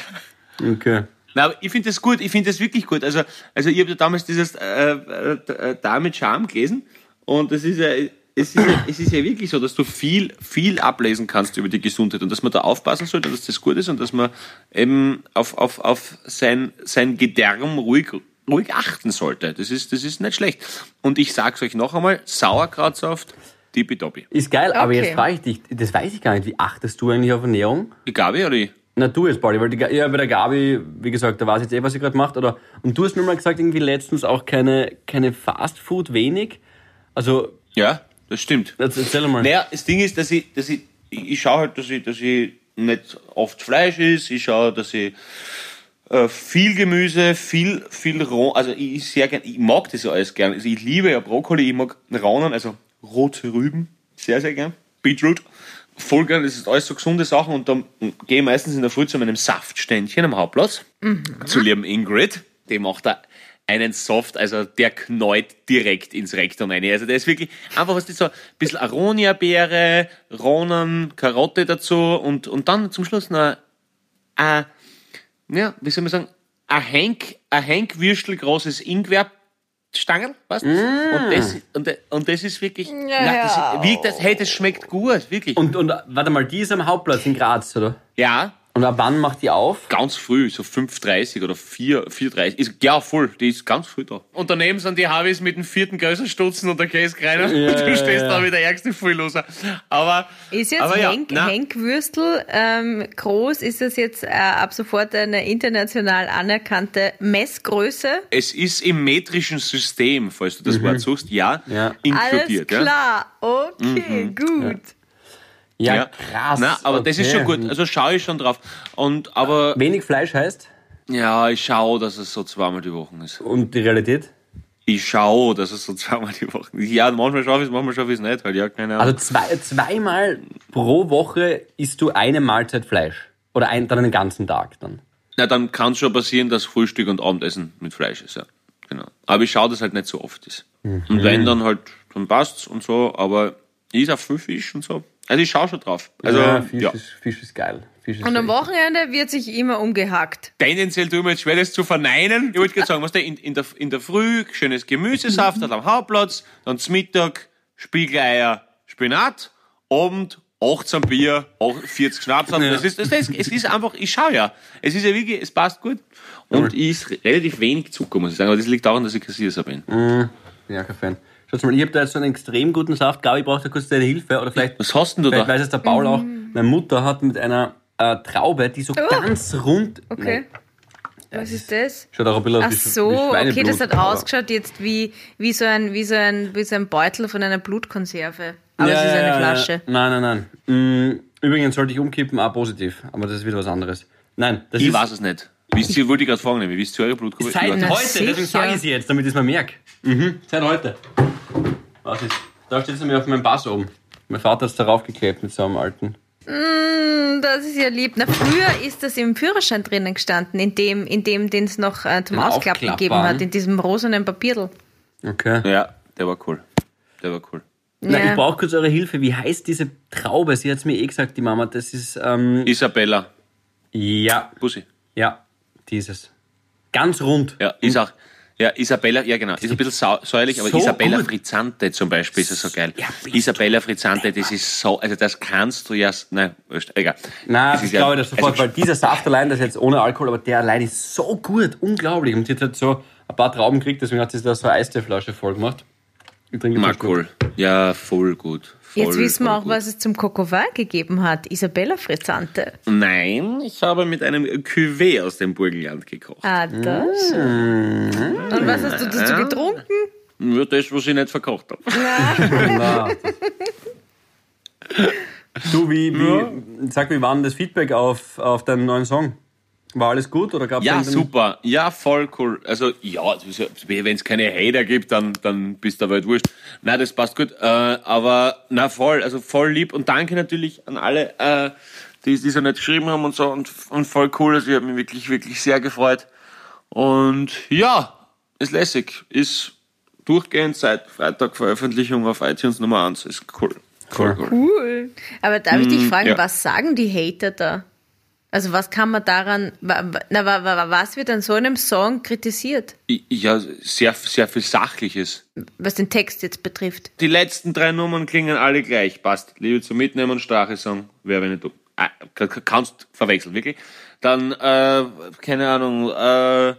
Okay. Na, ich finde das gut, ich finde das wirklich gut. Also, also ich habe ja damals dieses äh, äh, äh, Da mit Charme gelesen und es ist ja, es ist ja, es ist ja wirklich so, dass du viel, viel ablesen kannst über die Gesundheit und dass man da aufpassen sollte, dass das gut ist und dass man eben auf, auf, auf sein, sein Gedärm ruhig, ruhig achten sollte. Das ist, das ist nicht schlecht. Und ich sag's euch noch einmal, Sauerkrautsaft, tippitoppi. Ist geil, aber Okay. jetzt frage ich dich, das weiß ich gar nicht, wie achtest du eigentlich auf Ernährung? Die Gabi oder ich? Na, du jetzt, Pauli, weil die, ja, bei der Gabi, wie gesagt, da weiß ich jetzt eh, was sie gerade macht, oder? Und du hast mir mal gesagt, irgendwie letztens auch keine, keine Fast Food, wenig. Also, Ja, das stimmt. jetzt erzähl mal. Naja, das Ding ist, dass ich, dass ich, ich schaue halt, dass ich, dass ich nicht oft Fleisch ist, ich schaue, dass ich äh, viel Gemüse, viel, viel roh, also ich, ich sehr gern, ich mag das ja alles gern. Also ich liebe ja Brokkoli, ich mag Raunen, also rote Rüben, sehr, sehr gern. Beetroot, voll gern, das ist alles so gesunde Sachen und dann gehe ich meistens in der Früh zu meinem Saftständchen am Hauptplatz, zu lieben Ingrid, die macht da einen Soft, also der knallt direkt ins Rektum rein. Also der ist wirklich einfach, was das so ein bisschen Aronia-Beere, Ronen, Karotte dazu und, und dann zum Schluss noch ein, ja, wie soll man sagen, ein Henk, ein Henkwürstel großes Ingwerstangerl, weißt du? Und, das, und, und das ist wirklich, ja, das, wie, das, hey, das schmeckt gut, wirklich. Und, und warte mal, die ist am Hauptplatz in Graz, oder? ja, Und ab wann macht die auf? ganz früh, so 5.30 oder 4, 4.30. Ist, ja, voll, die ist ganz früh da. Und daneben sind die Harvis mit dem vierten Größerstutzen und der Käsekreiner. Ja, und [LAUGHS] du stehst ja, da ja. wie der ärgste Vollloser. Aber, Ist jetzt aber ja, Henk, na, Henk Würstel ähm, groß? Ist das jetzt äh, ab sofort eine international anerkannte Messgröße? es ist im metrischen System, falls du das Wort suchst, ja, Ja. inkludiert. Alles Ja. klar, okay, gut. Ja, Ja. krass. Na, aber das ist okay. schon gut. Also schaue ich schon drauf. Und, aber, Wenig Fleisch heißt? ja, ich schaue, dass es so zweimal die Woche ist. Und die Realität? Ich schaue, dass es so zweimal die Woche ist. Ja, manchmal schaffe ich es, manchmal schaffe ich es nicht, halt, ja, keine Ahnung. Also zwei, zweimal pro Woche isst du eine Mahlzeit Fleisch. Oder ein, dann einen ganzen Tag dann. Na, dann kann es schon passieren, dass Frühstück und Abendessen mit Fleisch ist, ja. Genau. Aber ich schaue, dass halt nicht so oft ist. Und wenn, dann halt, dann passt's und so, aber ich esse auch viel Fisch und so. Also ich schaue schon drauf. Also, ja, ja, Fisch, Ist, Fisch ist geil. Fisch ist Und am Wochenende wird sich immer umgehackt. Tendenziell tue ich mir jetzt schwer, das zu verneinen. Ich wollte gerade sagen, was der in, in, der, in der Früh, schönes Gemüsesaft halt am Hauptplatz, dann zum Mittag, Spiegeleier, Spinat, Abend, 18 Bier, auch 40 Schnaps. Das ist, das ist, es ist einfach, ich schaue ja. Es ist ja wirklich, es passt gut. Und ich is relativ wenig Zucker, muss ich sagen. Aber das liegt daran, dass ich Kassierer bin. Ja, kein Fan. Schaut mal, ich habe da jetzt so einen extrem guten Saft. Gabi, ich brauche da kurz deine Hilfe. Oder vielleicht, Was hast denn du vielleicht da? weiß es der Paul auch. Meine Mutter hat mit einer äh, Traube, die so ganz rund. Okay. Nee, Was ist das? Schaut auch ein bisschen Ach aus wie, so, wie okay, das hat ausgeschaut jetzt wie, wie, so ein, wie, so ein, wie so ein Beutel von einer Blutkonserve. Aber Ja, es ist ja, eine ja, Flasche. Nein, nein, nein. Mm, Übrigens sollte ich umkippen, auch positiv. Aber das ist wieder was anderes. Nein, das Ich ist weiß es nicht. Wisst ihr, wollte ich gerade fragen, nämlich, wisst ihr eure Blutgruppe? seit Ich heute. Deswegen sicher. sage ich sie jetzt, damit ich es mir merke. Mhm, seit heute. Was ist? Da steht es nämlich auf meinem Pass oben. Mein Vater hat es darauf geklebt mit so einem alten. Mm, Das ist ja lieb. Na, früher ist das im Führerschein drinnen gestanden, in dem, in dem, den es noch äh, zum Den Ausklappen gegeben hat, in diesem rosanen Papierl. Okay. Ja, der war cool. Der war cool. Na, Ja. ich brauche kurz eure Hilfe. Wie heißt diese Traube? Sie hat es mir eh gesagt, die Mama. Das ist, ähm, Isabella. ja, Bussi. ja, dieses. Ganz rund. Ja, ist auch. Ja, Isabella, ja genau, ist ein bisschen sau säuerlich, aber So Isabella gut. Frizzante zum Beispiel ist ja so geil. Ja, Isabella Frizzante, das ist so, also das kannst du ja, nein, egal. Nein, Das ich ist ja- glaube das sofort, also- weil dieser Saft allein, das ist jetzt ohne Alkohol, aber der allein ist so gut, unglaublich. Und sie hat halt so ein paar Trauben gekriegt, deswegen hat sie da so eine Eisteeflasche voll gemacht. Ich trinke Mal cool. Ja, voll gut. Voll, Jetzt wissen wir auch, gut. was es zum Coco Vin gegeben hat. Isabella Frizzante. Nein, ich habe mit einem Cuvée aus dem Burgenland gekocht. Ah, das. Mm. Und was hast du dazu getrunken? Nur das, was ich nicht verkocht habe. Na. [LAUGHS] [LAUGHS] Du, wie, wie, sag, wie war denn das Feedback auf, auf deinen neuen Song? War alles gut oder gab es Ja, super. Ja, voll cool. Also, ja, wenn es keine Hater gibt, dann, dann bist du aber halt wurscht. Na, das passt gut. Äh, aber, na, voll, also voll lieb. Und danke natürlich an alle, äh, die die so nicht geschrieben haben und so und, und voll cool. Also ich habe mich wirklich, wirklich sehr gefreut. Und ja, ist lässig. Ist durchgehend seit Freitag Veröffentlichung auf iTunes Nummer 1. Ist cool. Cool, cool. Cool. Aber darf ich dich Mm, fragen, ja. was sagen die Hater da? Also was kann man daran, na, wa- wa- was wird an so einem Song kritisiert, Ja, sehr, sehr viel Sachliches. was den Text jetzt betrifft? Die letzten drei Nummern klingen alle gleich. Passt. Liebe zum Mitnehmen und Strache-Song. Wer, wenn du. Ah, ka- ka- kannst verwechseln, wirklich. Dann, äh, keine Ahnung, äh,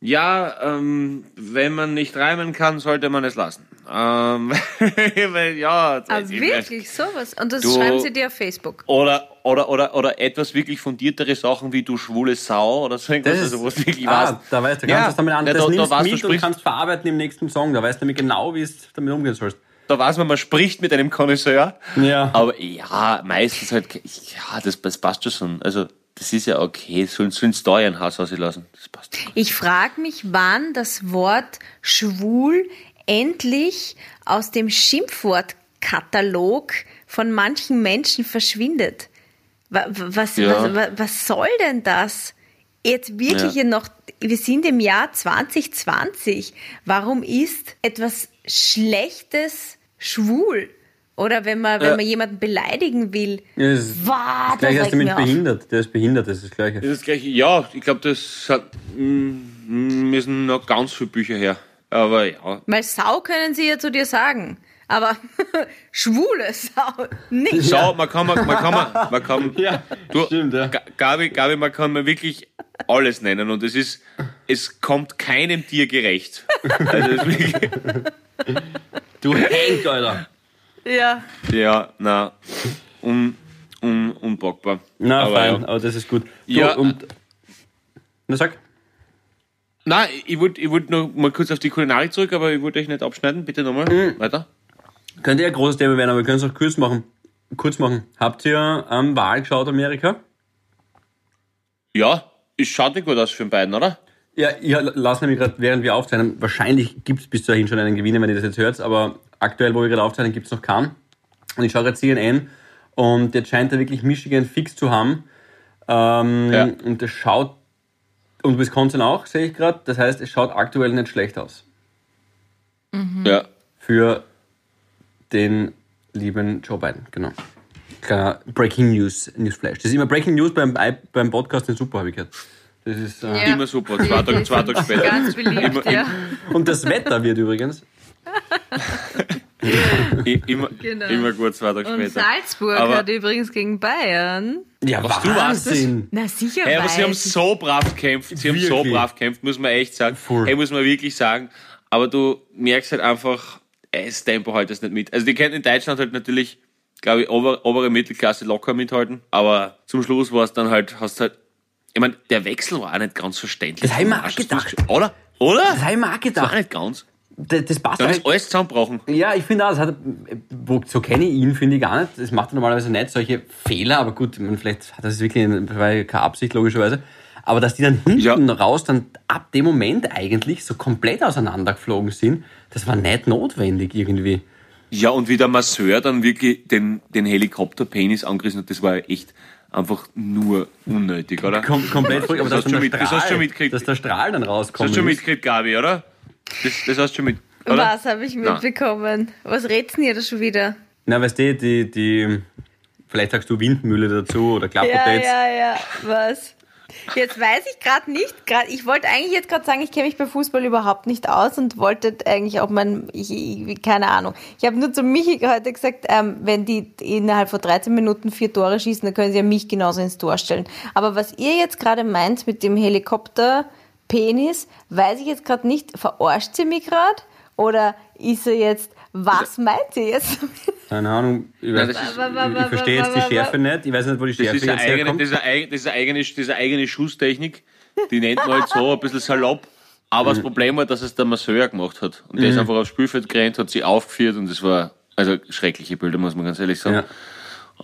ja, ähm, wenn man nicht reimen kann, sollte man es lassen. Ähm, [LAUGHS] weil, ja. Ah, ich- wirklich, sowas? Und das Du- schreiben sie dir auf Facebook. Oder, oder, oder, oder etwas wirklich fundiertere Sachen wie du schwule Sau oder so irgendwas, Das also wo es wirklich ah, weißt. da weißt du, kannst Ja, das damit an, ja, das da- da nimmst weißt du, mit und sprichst- kannst verarbeiten im nächsten Song. Da weißt du nämlich genau, wie es damit umgehen sollst. Da weiß man, man spricht mit einem Connoisseur. Ja. Aber ja, meistens halt, ja, das, das passt schon. so. Also, das ist ja okay. Sollen sie da ihren Hass auslassen. Das passt. Ich frage mich, wann das Wort schwul endlich aus dem Schimpfwortkatalog von manchen Menschen verschwindet. Wa- wa- Was, Ja. was, wa- was soll denn das? Jetzt wirklich Ja. noch, wir sind im Jahr 2020. Warum ist etwas Schlechtes schwul? Oder wenn man, wenn Ja. man jemanden beleidigen will. Ja, das ist Wah, das gleiche das hast du mit auf. behindert. Der ist behindert, das ist das gleiche. Das ist gleich, ja, ich glaube, das hat, mm, müssen noch ganz viele Bücher her. Aber ja. Weil Sau können sie ja zu dir sagen. Aber [LAUGHS] schwule Sau nicht. So, man kann, man, man kann, man, man kann, [LAUGHS] Ja, du, stimmt, ja. Ga- Gabi, Gabi, man kann mir wirklich alles nennen und es ist, es kommt keinem Tier gerecht. Also, wirklich, [LAUGHS] Du Hank, Alter. Ja. ja, na, un, un, unpackbar. Na, Aber fein, ja. aber das ist gut. Du, Ja. und, na, sag. Nein, ich wollte ich wollt noch mal kurz auf die Kulinarik zurück, aber ich wollte euch nicht abschneiden. Bitte nochmal. Mhm. Weiter. Könnte ja ein großes Thema werden, aber wir können es auch kurz machen. Kurz machen. Habt ihr ähm, Wahl geschaut, Amerika? Ja, es schaut nicht gut aus für den beiden, oder? Ja, ich lasse nämlich gerade, während wir aufzeichnen, wahrscheinlich gibt es bis dahin schon einen Gewinner, wenn ihr das jetzt hört, aber aktuell, wo wir gerade aufzeichnen, gibt es noch keinen. Und ich schaue gerade CNN und jetzt scheint er wirklich Michigan fix zu haben. Ähm, Ja. Und das schaut, und Wisconsin auch, sehe ich gerade. Das heißt, es schaut aktuell nicht schlecht aus Ja. für den lieben Joe Biden. Genau. Kleiner Breaking News, Newsflash. Das ist immer Breaking News beim, beim Podcast, ist super, habe ich gehört. Das ist, äh, Ja. Immer super. Zwei [LAUGHS] Tage, zwei Tage später. Ganz beliebt, Immer- ja. Und das Wetter wird übrigens. [LAUGHS] [LAUGHS] Immer, Genau. immer gut, zwei Tage Und später. Salzburg Aber- hat übrigens gegen Bayern. Ja, Was, du warst. Na sicher Hey, aber sie haben so brav gekämpft. Sie haben so Wirklich. brav gekämpft, muss man echt sagen. Voll. Hey, muss man wirklich sagen. Aber du merkst halt einfach, ey, das Tempo halt das nicht mit. Also die können in Deutschland halt natürlich, glaube ich, ober, obere Mittelklasse locker mithalten. Aber zum Schluss war es dann halt, hast halt, ich meine, der Wechsel war auch nicht ganz verständlich. Das hab ich mir auch gedacht. Oder? Oder? Das habe ich mir auch Das war gedacht. nicht ganz. Das, das passt auch. ist alles zusammengebrochen. Ja, ich finde auch, das hat, wo, so kenne ich ihn, finde ich gar nicht. Das macht er normalerweise nicht, solche Fehler, aber gut, man, vielleicht hat das wirklich keine Absicht, logischerweise. Aber dass die dann hinten Ja. raus dann ab dem Moment eigentlich so komplett auseinandergeflogen sind, das war nicht notwendig irgendwie. Ja, und wie der Masseur dann wirklich den, den Helikopterpenis angerissen hat, das war ja echt einfach nur unnötig, oder? Kom komplett aber Das hast du der mit- das hast du Strahl, mitgekriegt. dass der Strahl dann Das rauskommt. hast du schon mitgekriegt, Gabi, oder? Das, das hast du schon mit, oder? Was habe ich mitbekommen? Was redst denn ihr da schon wieder? Na, weißt du, die, die, vielleicht sagst du Windmühle dazu oder Ja, Klapphotel. ja, ja. Was? Jetzt weiß ich gerade nicht, grad, ich wollte eigentlich jetzt gerade sagen, ich kenne mich bei Fußball überhaupt nicht aus und wollte eigentlich auch mein, ich, ich, keine Ahnung. Ich habe nur zu Michi heute gesagt, ähm, wenn die innerhalb von 13 Minuten vier Tore schießen, dann können sie ja mich genauso ins Tor stellen. Aber was ihr jetzt gerade meint mit dem Helikopter-Penis, weiß ich jetzt gerade nicht, verarscht sie mich gerade? Oder ist er jetzt, was meint ihr jetzt? Keine Ahnung, ich, weiß, Nein, ist- ich, ich verstehe jetzt die Schärfe nicht. Ich weiß nicht, wo die Schärfe ist, eine jetzt eigene, herkommt. das, ist eine, das, ist eine eigene, das ist eine eigene Schusstechnik. Die nennt man halt so ein bisschen salopp. Aber Mhm. das Problem war, dass es der Masseur gemacht hat. Und der ist einfach aufs Spielfeld gerannt, hat sie aufgeführt und das war also schreckliche Bilder, muss man ganz ehrlich sagen. Ja.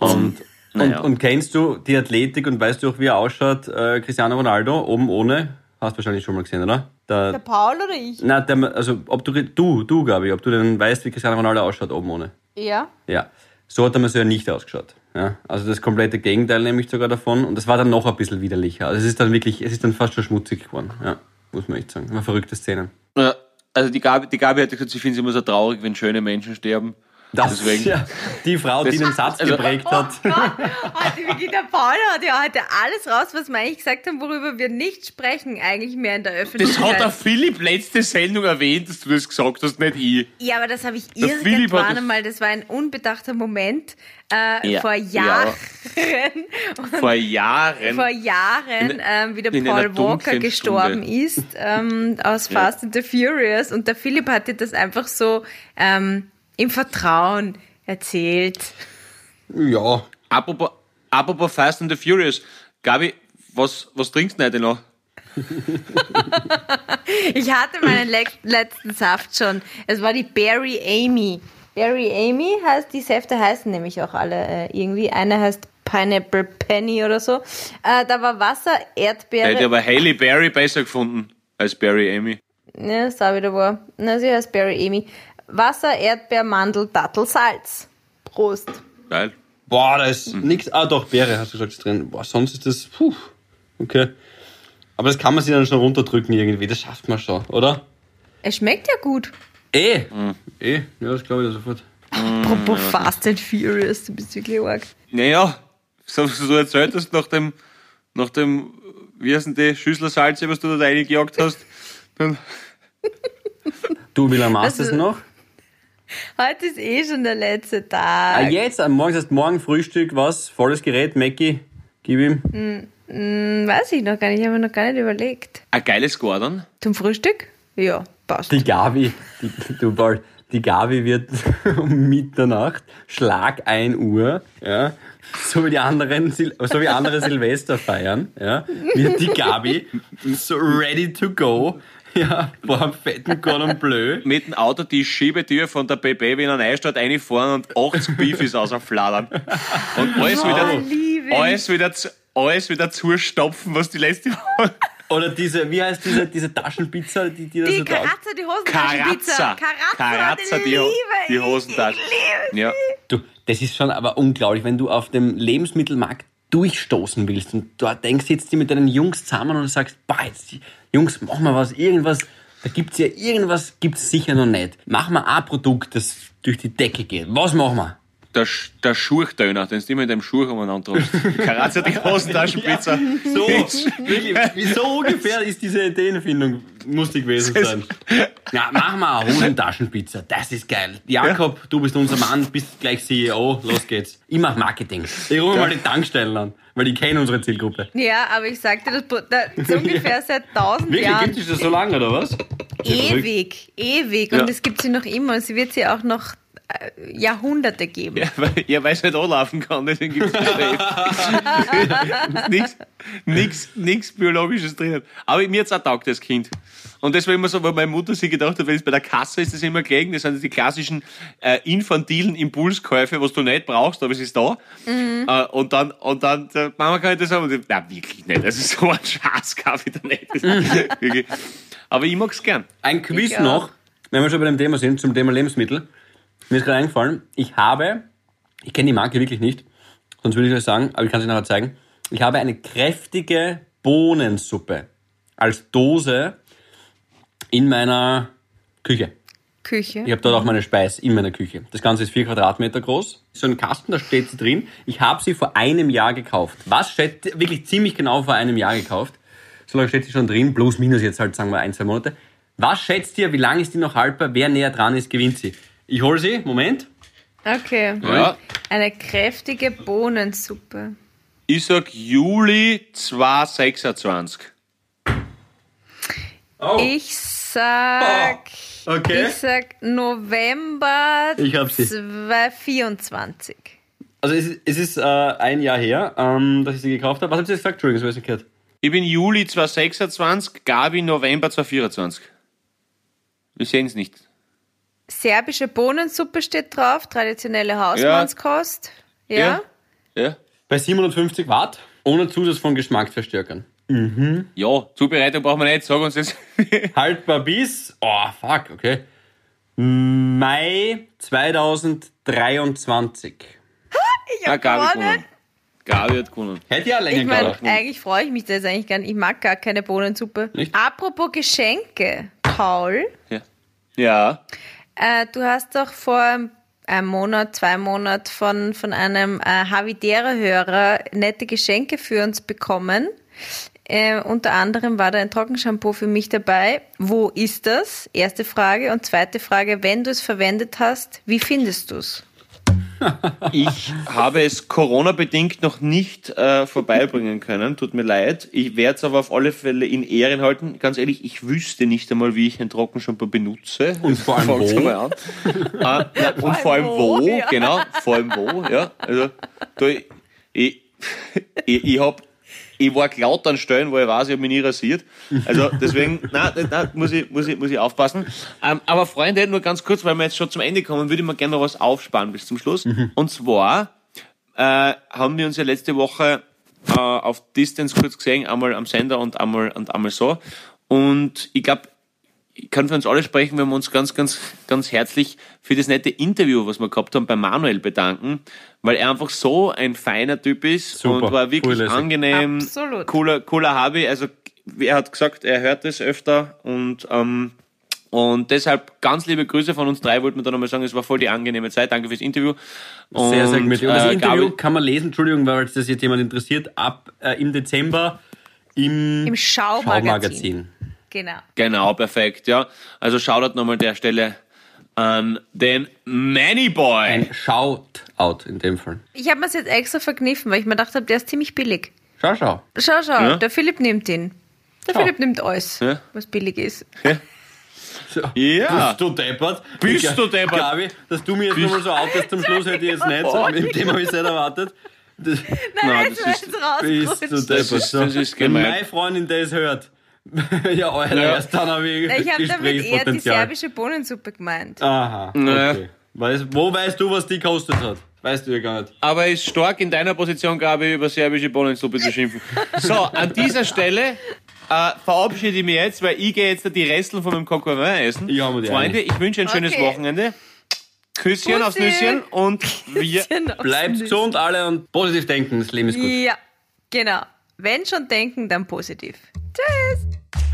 Und, naja. Und, und kennst du die Athletik und weißt du auch, wie er ausschaut, äh, Cristiano Ronaldo, oben ohne? Hast du wahrscheinlich schon mal gesehen, oder? Der, Der Paul oder ich? na, der, also, ob du, du, du, Gabi, ob du denn weißt, wie Cristiano Ronaldo ausschaut, oben ohne? Ja. Ja. So hat der Masseur nicht ausgeschaut. Ja, also das komplette Gegenteil nämlich sogar davon. Und das war dann noch ein bisschen widerlicher. Also es ist dann wirklich, es ist dann fast schon schmutzig geworden. Ja, muss man echt sagen. War verrückte Szenen. Ja, also die Gabi, die Gabi hat gesagt, sie findet es immer so traurig, wenn schöne Menschen sterben. Das Deswegen- ist ja die Frau, die Das- den Satz also- geprägt hat. [LAUGHS] Heute, wirklich, der Paul hat ja heute alles raus, was wir eigentlich gesagt haben, worüber wir nicht sprechen, eigentlich mehr in der Das Öffentlichkeit. hat der Philipp letzte Sendung erwähnt, dass du das gesagt hast, nicht ich. Ja, aber das habe ich Der irgendwann das- einmal, das war ein unbedachter Moment äh, Ja, vor ja. Jahren, [LAUGHS] Vor Jahren. vor Jahren, In- ähm, wie der Paul Walker gestorben Stunde. ist ähm, aus [LAUGHS] Fast and the Furious und der Philipp hatte das einfach so ähm, im Vertrauen erzählt. Ja. Apropos, apropos Fast and the Furious. Gabi, was, was trinkst du denn heute noch? [LAUGHS] Ich hatte meinen le letzten Saft schon. Es war die Berry Amy. Berry Amy heißt, die Säfte heißen nämlich auch alle äh, irgendwie. Eine heißt Pineapple Penny oder so. Äh, da war Wasser, Ich hätte Erdbeere. aber Hailey Berry besser gefunden als Barry Amy. Ne, ist auch wieder wahr. Na, sie heißt Berry Amy. Wasser, Erdbeer, Mandel, Dattel, Salz. Prost. Geil. Boah, da ist nix. Ah, doch, Beere hast du gesagt, ist drin. Boah, sonst ist das. Puh. Okay. Aber das kann man sich dann schon runterdrücken irgendwie. Das schafft man schon, oder? Es schmeckt ja gut. Eh. Eh. Ja, das glaube ich sofort. Apropos Fast and Furious, du bist wirklich arg. Naja, so was du erzählt hast nach dem, nach dem, wie heißen die, Schüsslersalze, was du da reingejagt hast, [LAUGHS] dann, Du, wie lange machst du Also- das noch? Heute ist eh schon der letzte Ah, Tag. jetzt, am Morgen, das heißt morgen Frühstück, was? Volles Gerät, Mackie, gib ihm. Hm, weiß ich noch gar nicht, ich habe mir noch gar nicht überlegt. ein geiles Gordon. Zum Frühstück? Ja, passt. Die Gabi, die, du Paul, die Gabi wird [LAUGHS] um Mitternacht, Schlag 1 Uhr, ja, so wie die anderen, Sil- so wie andere [LAUGHS] Silvester feiern, ja, wird die Gabi so ready to go, [LAUGHS] ja, vor einem fetten Cordon Bleu. Mit dem Auto die Schiebetür von der BB in der Neustadt reinfahren und 80 Beefies ausfladern. Und alles Oh, wieder, alles wieder, zu- alles wieder zustopfen, was die letzte Woche. Oder diese, wie heißt diese, diese Taschenpizza, die, die da Die so da Karazza, die Hosentaschenpizza. Karazza. Karazza, die, die, liebe. Hosentasche. Ich liebe Ja. Du, das ist schon aber unglaublich, wenn du auf dem Lebensmittelmarkt durchstoßen willst und dort denkst jetzt die mit deinen Jungs zusammen und sagst, boah, jetzt, Jungs, mach mal was, irgendwas, da gibt's ja irgendwas, gibt's sicher noch nicht. Mach mal ein Produkt, das durch die Decke geht. Was machen wir? Der, der Schurchdöner, den du immer in deinem Schurch umeinander trägst. [LAUGHS] Karazza, die Hosentaschenpizza. So, [LAUGHS] wirklich, wie so ungefähr ist diese Ideenfindung, muss die gewesen sein. Ja, mach mal eine Hosentaschenpizza, das ist geil. Jakob, du bist unser Mann, bist gleich CEO, los geht's. Ich mach Marketing. Ich rufe mal die Tankstellen an, weil ich kenne unsere Zielgruppe. Ja, aber ich sagte das, Pro- da, so ungefähr [LAUGHS] seit tausend Wirklich, Jahren. gibt es das so lange, oder was? Ewig, ewig. Und Ja. es gibt sie noch immer. Und sie wird sie auch noch Jahrhunderte geben. Ja, weil, ja, weil es nicht anlaufen kann, deswegen gibt es nichts nix Biologisches drin. Aber mir hat's auch taugt als Kind. Und das war immer so, weil meine Mutter sich gedacht hat, wenn es bei der Kasse ist, das immer gelegen, das sind die klassischen äh, infantilen Impulskäufe, was du nicht brauchst, aber es ist da. Äh, und dann, und dann, äh, Mama kann ich das haben, und ich, na wirklich nicht, das ist so ein Schatz, kaufe ich da nicht. Das aber ich mag's gern. Ein Quiz noch, wenn wir schon bei dem Thema sind, zum Thema Lebensmittel. Mir ist gerade eingefallen, ich habe, ich kenne die Marke wirklich nicht, sonst würde ich euch sagen, aber ich kann es euch nachher zeigen. Ich habe eine kräftige Bohnensuppe als Dose in meiner Küche. Küche. Ich habe dort auch meine Speis in meiner Küche. Das Ganze ist vier Quadratmeter groß. So ein Kasten, da steht sie drin. Ich habe sie vor einem Jahr gekauft. Was steht wirklich ziemlich genau vor einem Jahr gekauft? So lange steht sie schon drin, plus minus jetzt halt sagen wir ein, zwei Monate. Was schätzt ihr, wie lange ist die noch haltbar? Wer näher dran ist, gewinnt sie. Ich hole sie, Moment. Okay. Ja. Eine kräftige Bohnensuppe. Ich sag Juli 2026. Oh, Ich sag. okay. Ich sag November Ich hab sie. 2024. Also es ist, es ist äh, ein Jahr her, ähm, dass ich sie gekauft habe. Was habt ihr jetzt gesagt? Entschuldigung, das habe ich nicht gehört. Ich bin Juli 2026, Gabi November 2024. Wir sehen es nicht. Serbische Bohnensuppe steht drauf, traditionelle Hausmannskost. Ja. Ja? Bei 750 Watt, ohne Zusatz von Geschmacksverstärkern. Ja, Zubereitung brauchen wir nicht. Sag uns jetzt. [LAUGHS] Haltbar bis, oh fuck, okay. Mai 2023. Ich Ah, hab Gabi gewonnen. Gabi hat gewonnen. Hätte ja länger Ich meine, gedauert. eigentlich freue ich mich da jetzt eigentlich gar nicht. Ich mag gar keine Bohnensuppe. Nicht? Apropos Geschenke, Paul, Ja. Ja. Äh, du hast doch vor einem Monat, zwei Monaten von, von einem äh, Havidere-Hörer nette Geschenke für uns bekommen. Äh, unter anderem war da ein Trockenshampoo für mich dabei. Wo ist das? Erste Frage. Und zweite Frage, wenn du es verwendet hast, wie findest du es? Ich habe es Corona-bedingt noch nicht äh, vorbeibringen können. Tut mir leid. Ich werde es aber auf alle Fälle in Ehren halten. Ganz ehrlich, ich wüsste nicht einmal, wie ich ein Trockenshampoo benutze. Und vor allem wo? an. Ah, [LAUGHS] na, und vor allem wo, wo, ja. genau. Vor allem wo, ja. Also, da, ich, ich, ich, ich hab ich war laut an Stellen, wo ich weiß, ich habe mich nie rasiert. Also [LAUGHS] deswegen, nein, nein, muss ich, muss ich, muss ich aufpassen. Ähm, aber Freunde, nur ganz kurz, weil wir jetzt schon zum Ende kommen, würde ich mir gerne noch was aufsparen bis zum Schluss. Und zwar äh, haben wir uns ja letzte Woche äh, auf Distance kurz gesehen, einmal am Sender und einmal, und einmal so. Und ich glaube, kann für uns alle sprechen, wenn wir uns ganz, ganz, ganz herzlich für das nette Interview, was wir gehabt haben, bei Manuel bedanken, weil er einfach so ein feiner Typ ist Super, und war wirklich lässig. angenehm, Absolut. cooler, cooler Hobby. Also er hat gesagt, er hört es öfter und ähm, und deshalb ganz liebe Grüße von uns drei, wollten wir da nochmal sagen, es war voll die angenehme Zeit. Danke fürs Interview. Sehr, sehr Und, gemütlich. Und das äh, Interview Gabi- kann man lesen, Entschuldigung, weil das jetzt jemand interessiert, ab äh, im Dezember im, Im Schaumagazin. Schaumagazin. Genau. Genau, perfekt, ja. Also Shoutout nochmal an der Stelle an den Manny Boy. Ein Shoutout in dem Fall. Ich habe mir jetzt extra verkniffen, weil ich mir gedacht habe, der ist ziemlich billig. Schau, schau. Schau, schau, Ja. der Philipp nimmt ihn. Der Schau. Philipp nimmt alles, Ja. was billig ist. So. Ja. Bist du deppert? Bist Ich- du deppert? Gabi, dass du mir jetzt nochmal so outest zum Schluss hätte ich jetzt nicht. So, mit dem habe ich es nicht erwartet. Das, Nein, jetzt das wird's ist- bist du deppert. Das ist- So. das ist Wenn gemein. meine Freundin das hört. [LAUGHS] ja, Alter, Ja. erst dann habe ich Ich habe damit eher die serbische Bohnensuppe gemeint. Aha, Naja. okay. Weißt, wo weißt du, was die kostet hat? Weißt du ja gar nicht. Aber ist stark in deiner Position, Gabi, über serbische Bohnensuppe zu schimpfen. [LAUGHS] So, an dieser Stelle äh, verabschiede ich mich jetzt, weil ich gehe jetzt die Resteln von meinem Coquevin essen. Ich Freunde, ich wünsche ein schönes Okay. Wochenende. Küsschen aufs Bussi. Nüsschen und wir... Bleibt gesund alle und positiv denken, das Leben ist gut. Ja, genau. Wenn schon denken, dann positiv. Tschüss.